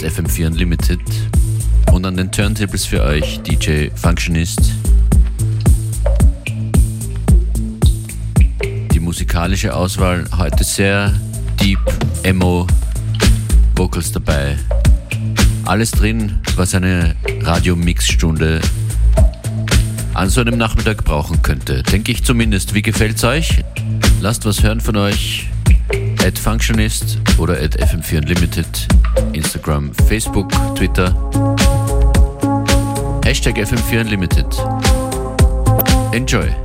ist FM4 Unlimited und an den Turntables für euch DJ Functionist. Die musikalische Auswahl heute sehr deep, emo, Vocals dabei. Alles drin, was eine Radio-Mix-Stunde an so einem Nachmittag brauchen könnte. Denke ich zumindest. Wie gefällt's euch? Lasst was hören von euch at Functionist oder at FM4 Unlimited, Instagram, Facebook, Twitter. Hashtag FM4 Unlimited. Enjoy!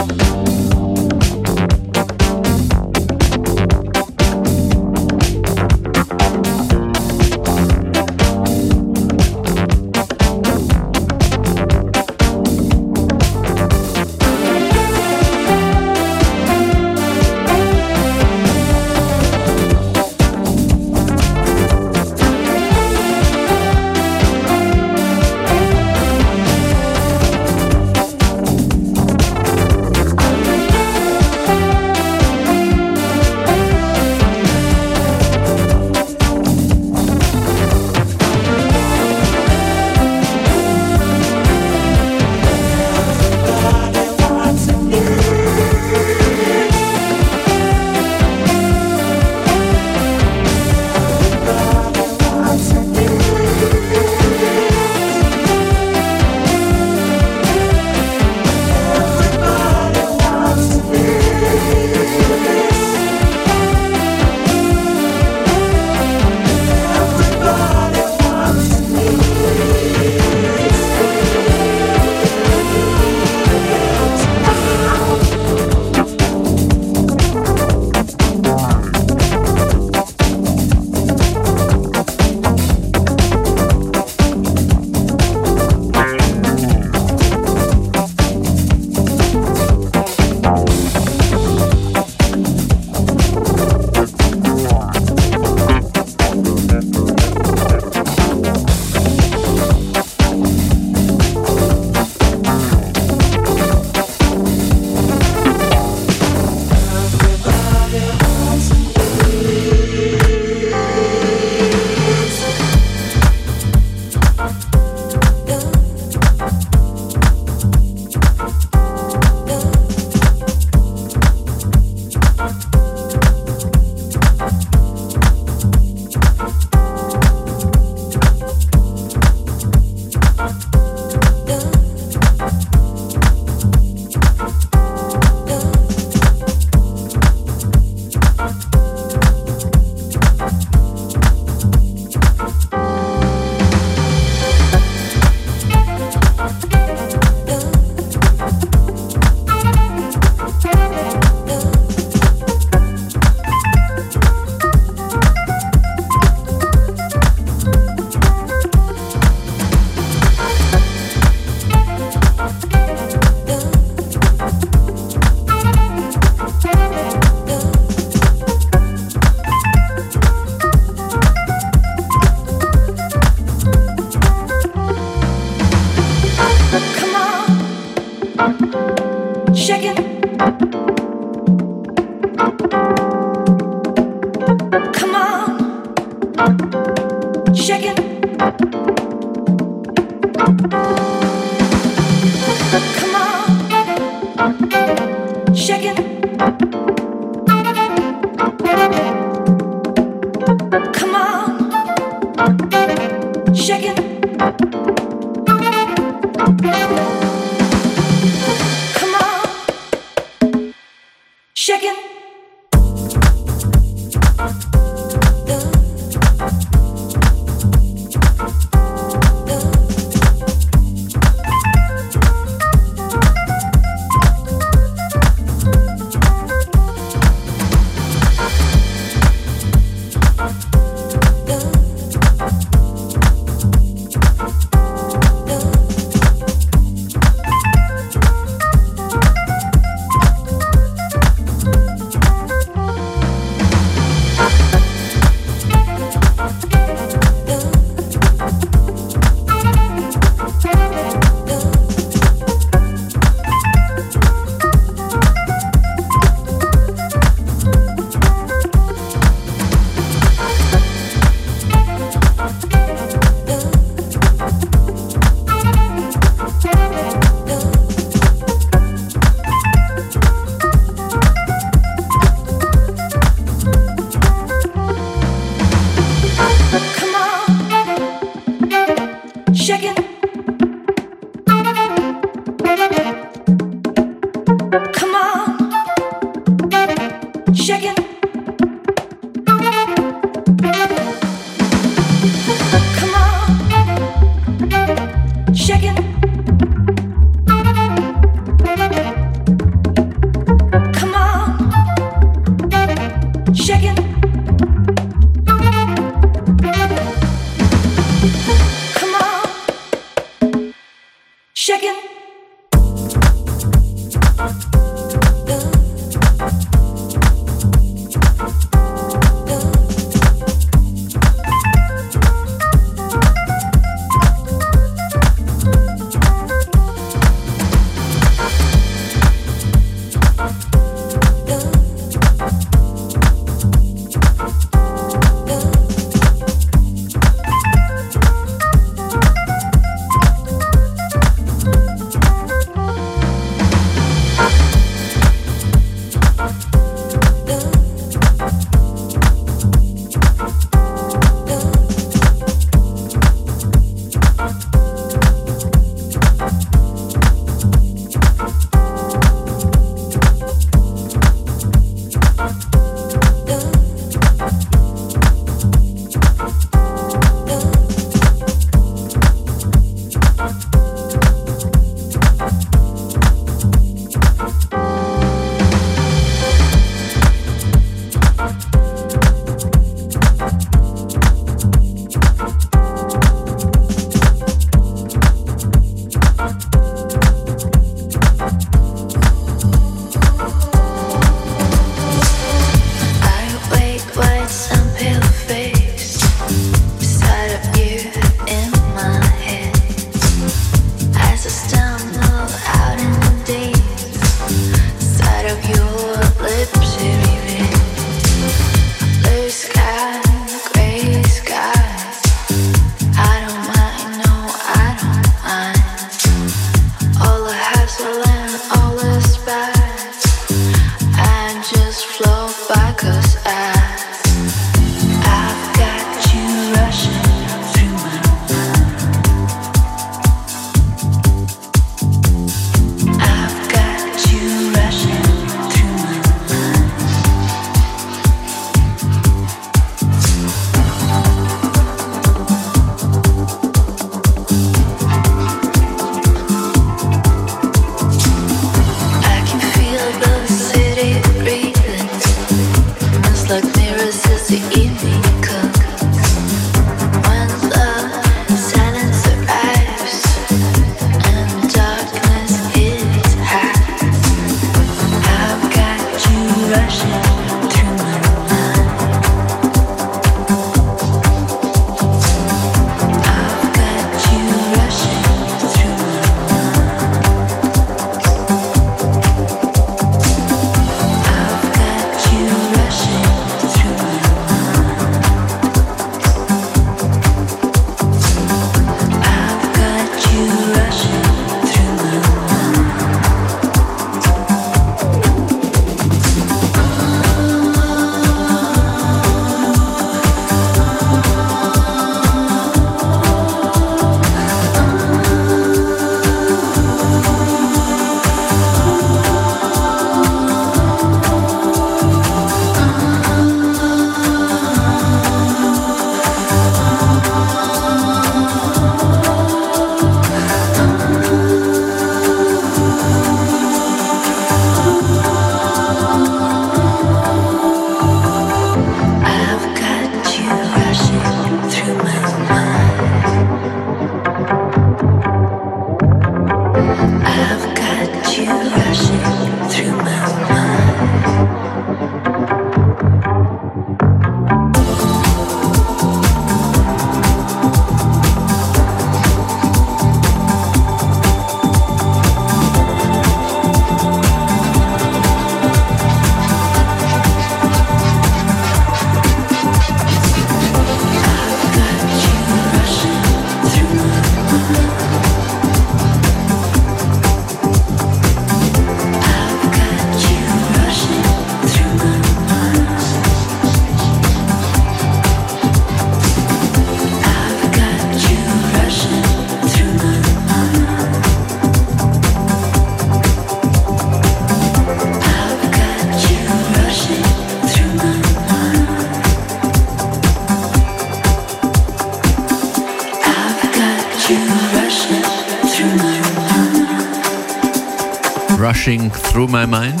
Rushing Through My Mind.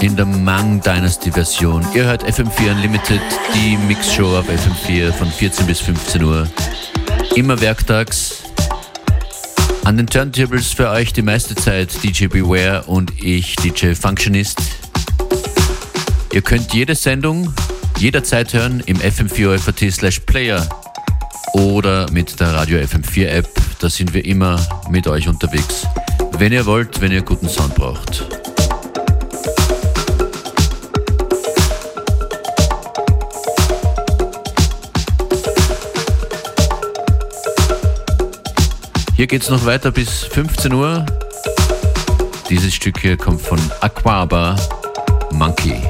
In der Mang Dynasty Version. Ihr hört FM4 Unlimited, die Mixshow auf FM4 von 14 bis 15 Uhr. Immer werktags. An den Turntables für euch die meiste Zeit DJ Beware und ich, DJ Functionist. Ihr könnt jede Sendung jederzeit hören im FM4 slash Player oder mit der Radio FM4 App. Da sind wir immer mit euch unterwegs. Wenn ihr wollt, wenn ihr guten Sound braucht. Hier geht es noch weiter bis 15 Uhr. Dieses Stück hier kommt von Aquaba Monkey.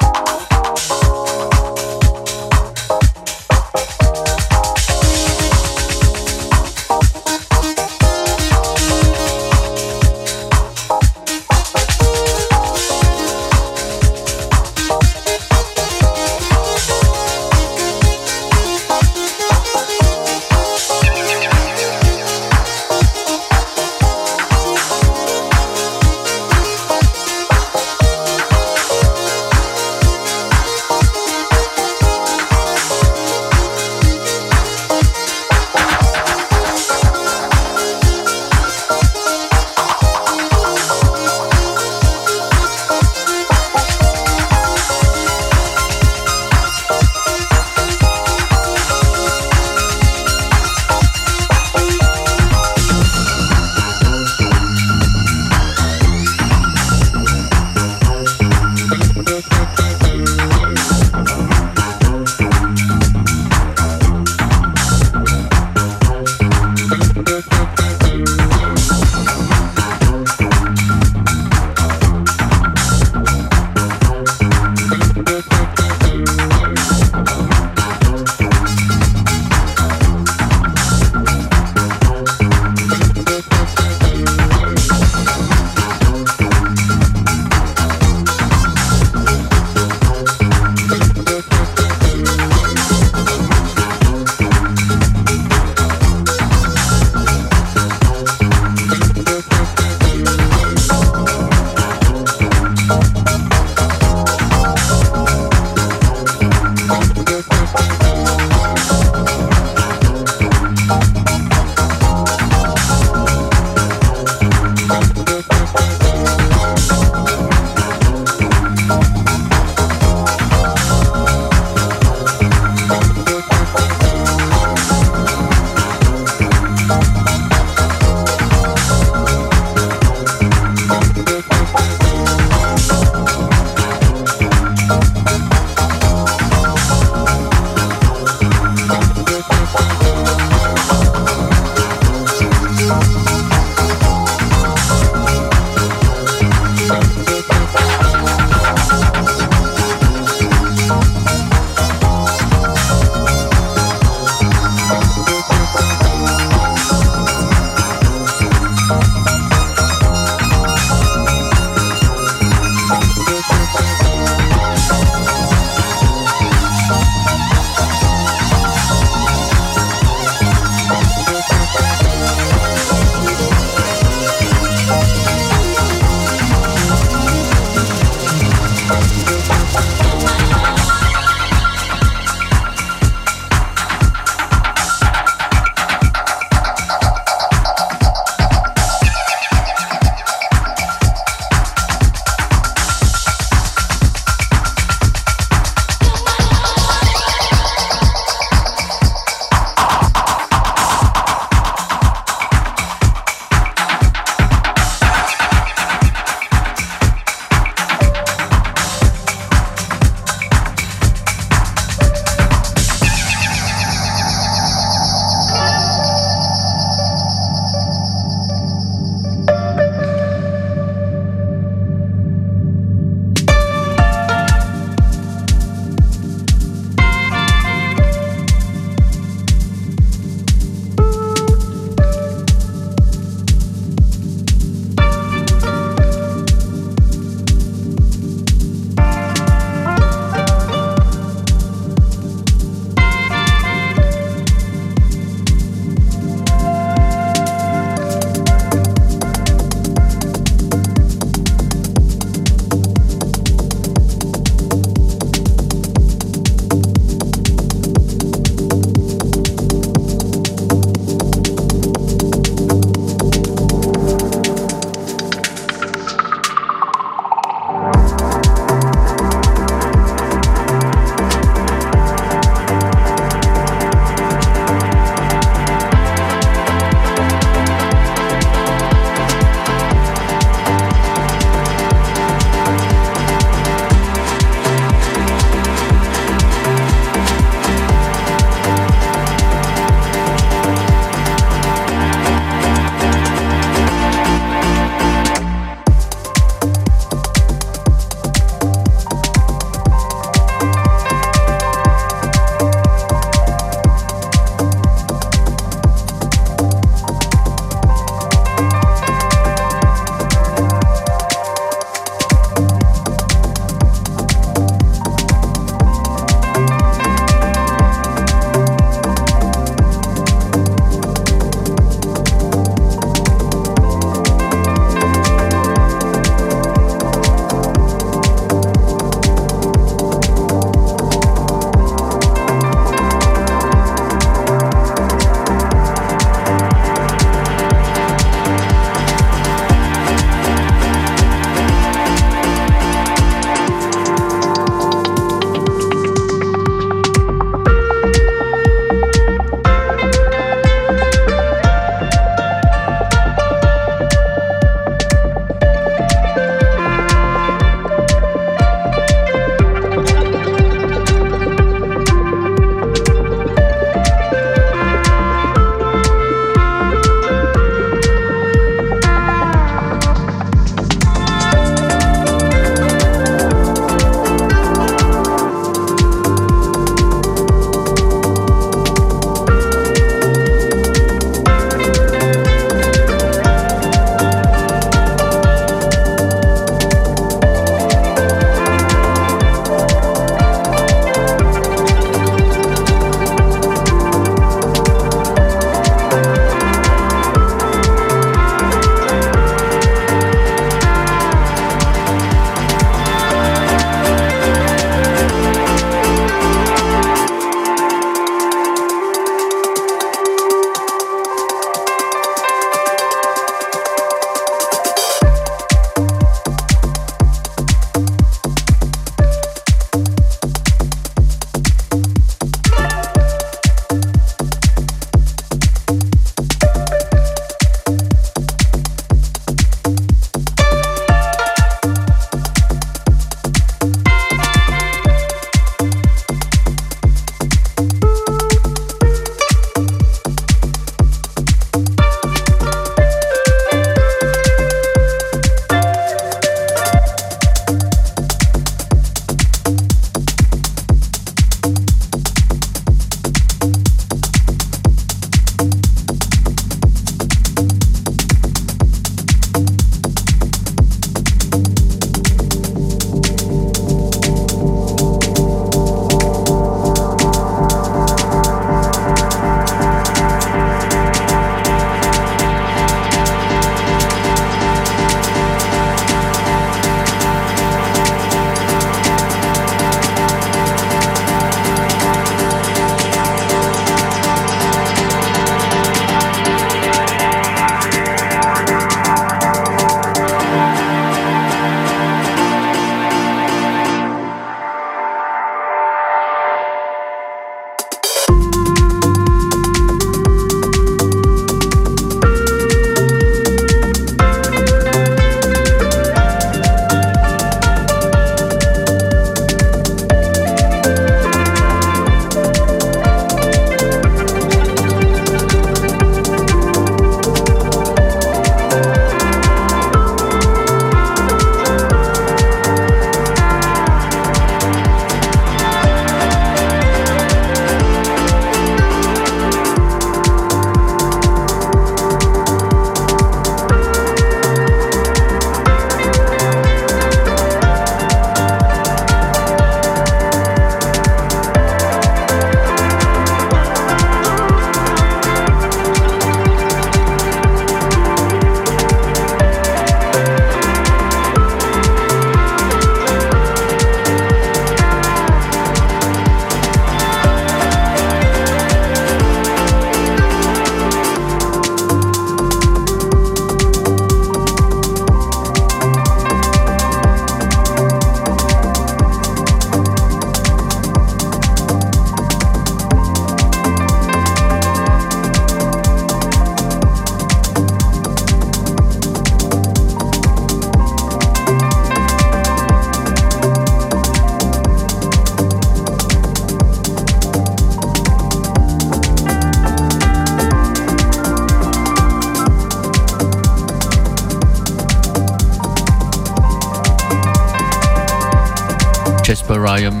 Ryan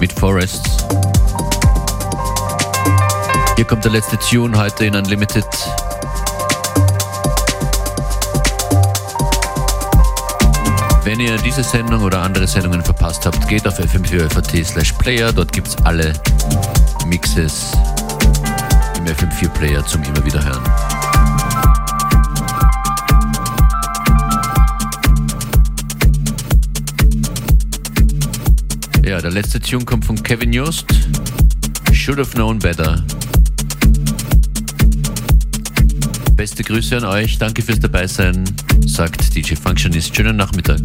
mit Forests. Hier kommt der letzte Tune heute in Unlimited. Wenn ihr diese Sendung oder andere Sendungen verpasst habt, geht auf fm4.at slash player. Dort gibt es alle Mixes im FM4 Player zum immer wieder hören. Ja, der letzte Tune kommt von Kevin Just. Should have known better. Beste Grüße an euch, danke fürs Dabeisein, sagt DJ Functionist. Schönen Nachmittag.